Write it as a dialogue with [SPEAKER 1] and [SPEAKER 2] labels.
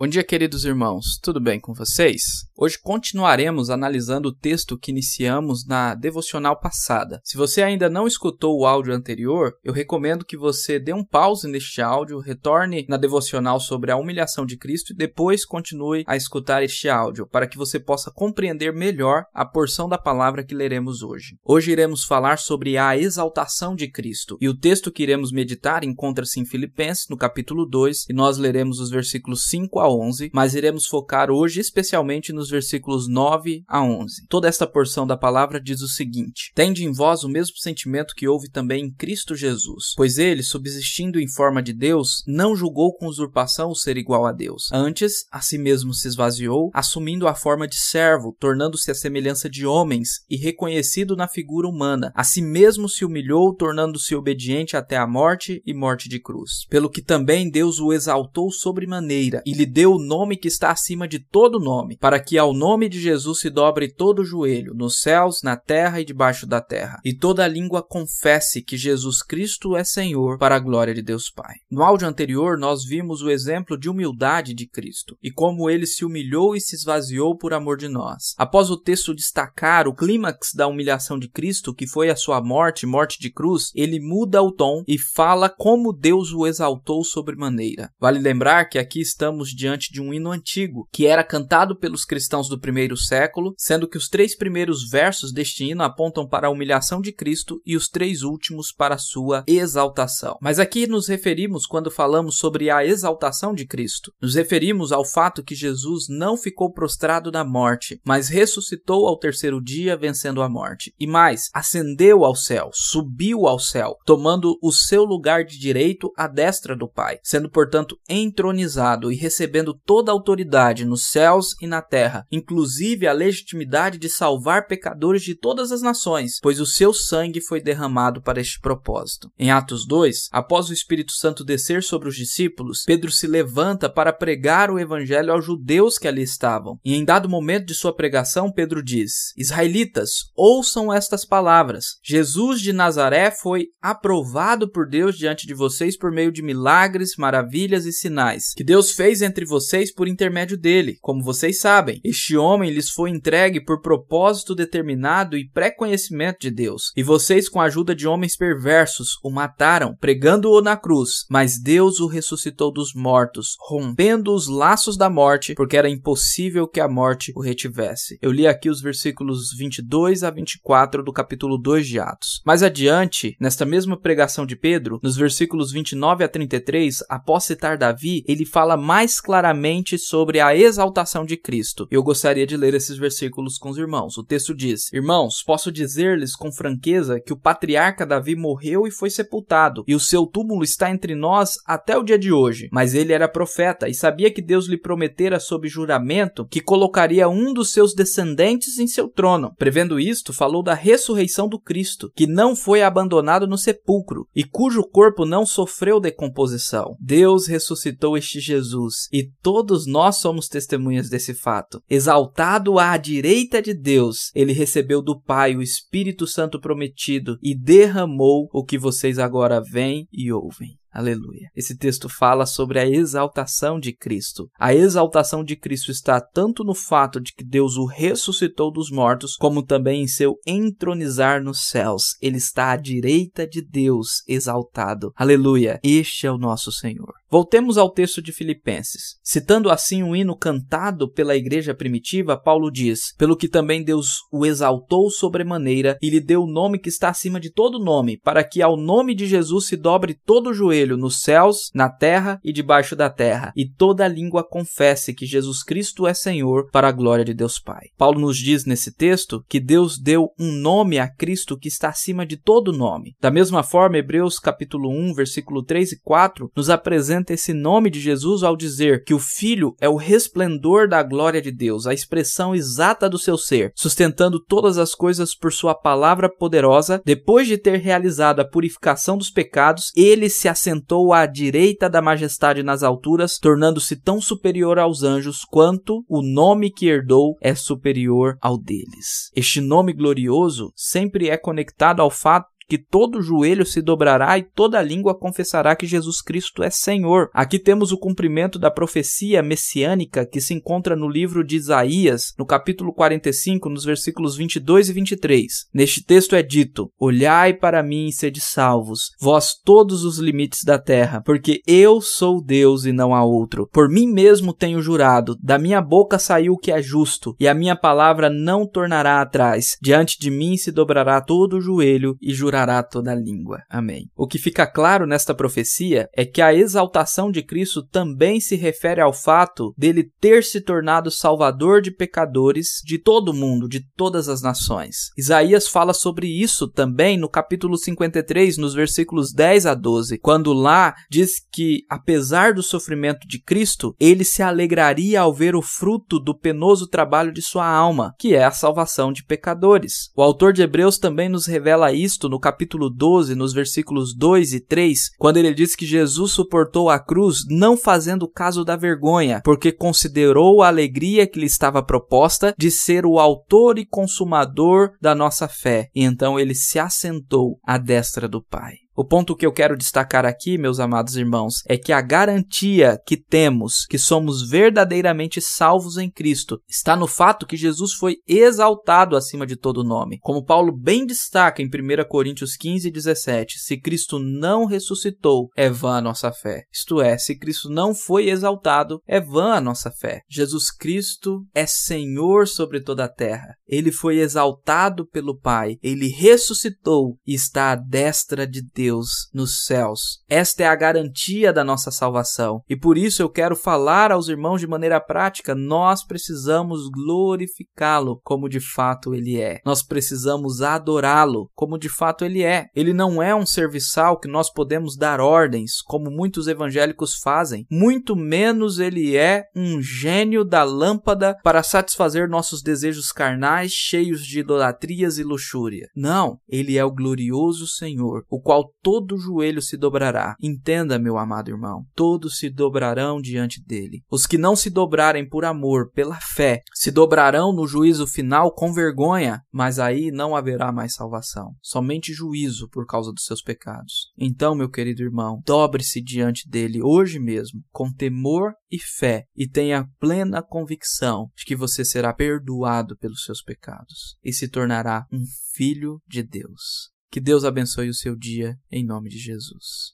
[SPEAKER 1] Bom dia, queridos irmãos. Tudo bem com vocês? Hoje continuaremos analisando o texto que iniciamos na devocional passada. Se você ainda não escutou o áudio anterior, eu recomendo que você dê um pause neste áudio, retorne na devocional sobre a humilhação de Cristo e depois continue a escutar este áudio, para que você possa compreender melhor a porção da palavra que leremos hoje. Hoje iremos falar sobre a exaltação de Cristo, e o texto que iremos meditar encontra-se em Filipenses, no capítulo 2, e nós leremos os versículos 5 a 11, mas iremos focar hoje especialmente nos versículos 9 a 11. Toda esta porção da palavra diz o seguinte: Tende em vós o mesmo sentimento que houve também em Cristo Jesus, pois ele, subsistindo em forma de Deus, não julgou com usurpação o ser igual a Deus. Antes, a si mesmo se esvaziou, assumindo a forma de servo, tornando-se a semelhança de homens e reconhecido na figura humana. A si mesmo se humilhou, tornando-se obediente até a morte e morte de cruz. Pelo que também Deus o exaltou sobremaneira e lhe deu o nome que está acima de todo nome, para que ao nome de Jesus se dobre todo o joelho, nos céus, na terra e debaixo da terra, e toda língua confesse que Jesus Cristo é Senhor, para a glória de Deus Pai. No áudio anterior, nós vimos o exemplo de humildade de Cristo e como ele se humilhou e se esvaziou por amor de nós. Após o texto destacar o clímax da humilhação de Cristo, que foi a sua morte, morte de cruz, ele muda o tom e fala como Deus o exaltou sobremaneira. Vale lembrar que aqui estamos diante diante de um hino antigo, que era cantado pelos cristãos do primeiro século, sendo que os três primeiros versos deste hino apontam para a humilhação de Cristo e os três últimos para sua exaltação. Mas aqui nos referimos quando falamos sobre a exaltação de Cristo. Nos referimos ao fato que Jesus não ficou prostrado na morte, mas ressuscitou ao terceiro dia, vencendo a morte. E mais, ascendeu ao céu, subiu ao céu, tomando o seu lugar de direito à destra do Pai, sendo portanto entronizado e recebendo toda a autoridade nos céus e na terra, inclusive a legitimidade de salvar pecadores de todas as nações, pois o seu sangue foi derramado para este propósito. Em Atos 2, após o Espírito Santo descer sobre os discípulos, Pedro se levanta para pregar o evangelho aos judeus que ali estavam. E em dado momento de sua pregação, Pedro diz: Israelitas, ouçam estas palavras. Jesus de Nazaré foi aprovado por Deus diante de vocês por meio de milagres, maravilhas e sinais que Deus fez entre vocês por intermédio dele. Como vocês sabem, este homem lhes foi entregue por propósito determinado e pré-conhecimento de Deus. E vocês, com a ajuda de homens perversos, o mataram, pregando-o na cruz. Mas Deus o ressuscitou dos mortos, rompendo os laços da morte, porque era impossível que a morte o retivesse. Eu li aqui os versículos 22 a 24 do capítulo 2 de Atos. Mais adiante, nesta mesma pregação de Pedro, nos versículos 29 a 33, após citar Davi, ele fala mais claramente sobre a exaltação de Cristo. Eu gostaria de ler esses versículos com os irmãos. O texto diz: Irmãos, posso dizer-lhes com franqueza que o patriarca Davi morreu e foi sepultado, e o seu túmulo está entre nós até o dia de hoje. Mas ele era profeta e sabia que Deus lhe prometera sob juramento que colocaria um dos seus descendentes em seu trono. Prevendo isto, falou da ressurreição do Cristo, que não foi abandonado no sepulcro e cujo corpo não sofreu decomposição. Deus ressuscitou este Jesus e todos nós somos testemunhas desse fato. Exaltado à direita de Deus, ele recebeu do Pai o Espírito Santo prometido e derramou o que vocês agora veem e ouvem. Aleluia. Esse texto fala sobre a exaltação de Cristo. A exaltação de Cristo está tanto no fato de que Deus o ressuscitou dos mortos, como também em seu entronizar nos céus. Ele está à direita de Deus, exaltado. Aleluia. Este é o nosso Senhor. Voltemos ao texto de Filipenses. Citando assim um hino cantado pela igreja primitiva, Paulo diz: Pelo que também Deus o exaltou sobremaneira e lhe deu o nome que está acima de todo nome, para que ao nome de Jesus se dobre todo o joelho nos céus, na terra e debaixo da terra, e toda língua confesse que Jesus Cristo é Senhor, para a glória de Deus Pai. Paulo nos diz nesse texto que Deus deu um nome a Cristo que está acima de todo nome. Da mesma forma, Hebreus capítulo 1, versículo 3 e 4 nos apresenta apresenta esse nome de Jesus ao dizer que o Filho é o resplendor da glória de Deus, a expressão exata do seu ser, sustentando todas as coisas por sua palavra poderosa. Depois de ter realizado a purificação dos pecados, ele se assentou à direita da majestade nas alturas, tornando-se tão superior aos anjos quanto o nome que herdou é superior ao deles. Este nome glorioso sempre é conectado ao fato que todo joelho se dobrará e toda língua confessará que Jesus Cristo é Senhor. Aqui temos o cumprimento da profecia messiânica que se encontra no livro de Isaías, no capítulo 45, nos versículos 22 e 23. Neste texto é dito: Olhai para mim e sede salvos, vós todos os limites da terra, porque eu sou Deus e não há outro. Por mim mesmo tenho jurado, da minha boca saiu o que é justo, e a minha palavra não tornará atrás. Diante de mim se dobrará todo o joelho e jurará toda a língua. Amém. O que fica claro nesta profecia é que a exaltação de Cristo também se refere ao fato dele ter se tornado salvador de pecadores de todo o mundo, de todas as nações. Isaías fala sobre isso também no capítulo 53, nos versículos 10 a 12, quando lá diz que, apesar do sofrimento de Cristo, ele se alegraria ao ver o fruto do penoso trabalho de sua alma, que é a salvação de pecadores. O autor de Hebreus também nos revela isto no capítulo 12, nos versículos 2 e 3, quando ele diz que Jesus suportou a cruz não fazendo caso da vergonha, porque considerou a alegria que lhe estava proposta de ser o autor e consumador da nossa fé, e então ele se assentou à destra do Pai. O ponto que eu quero destacar aqui, meus amados irmãos, é que a garantia que temos que somos verdadeiramente salvos em Cristo está no fato que Jesus foi exaltado acima de todo nome. Como Paulo bem destaca em 1 Coríntios 15, 17, se Cristo não ressuscitou, é vã a nossa fé. Isto é, se Cristo não foi exaltado, é vã a nossa fé. Jesus Cristo é Senhor sobre toda a terra. Ele foi exaltado pelo Pai, ele ressuscitou e está à destra de Deus Deus nos céus. Esta é a garantia da nossa salvação. E por isso eu quero falar aos irmãos de maneira prática: nós precisamos glorificá-lo como de fato ele é. Nós precisamos adorá-lo como de fato ele é. Ele não é um serviçal que nós podemos dar ordens, como muitos evangélicos fazem. Muito menos ele é um gênio da lâmpada para satisfazer nossos desejos carnais cheios de idolatrias e luxúria. Não, ele é o glorioso Senhor, o qual todo joelho se dobrará. Entenda, meu amado irmão, todos se dobrarão diante dele. Os que não se dobrarem por amor, pela fé, se dobrarão no juízo final com vergonha, mas aí não haverá mais salvação, somente juízo por causa dos seus pecados. Então, meu querido irmão, dobre-se diante dele hoje mesmo, com temor e fé, e tenha plena convicção de que você será perdoado pelos seus pecados e se tornará um filho de Deus. Que Deus abençoe o seu dia, em nome de Jesus.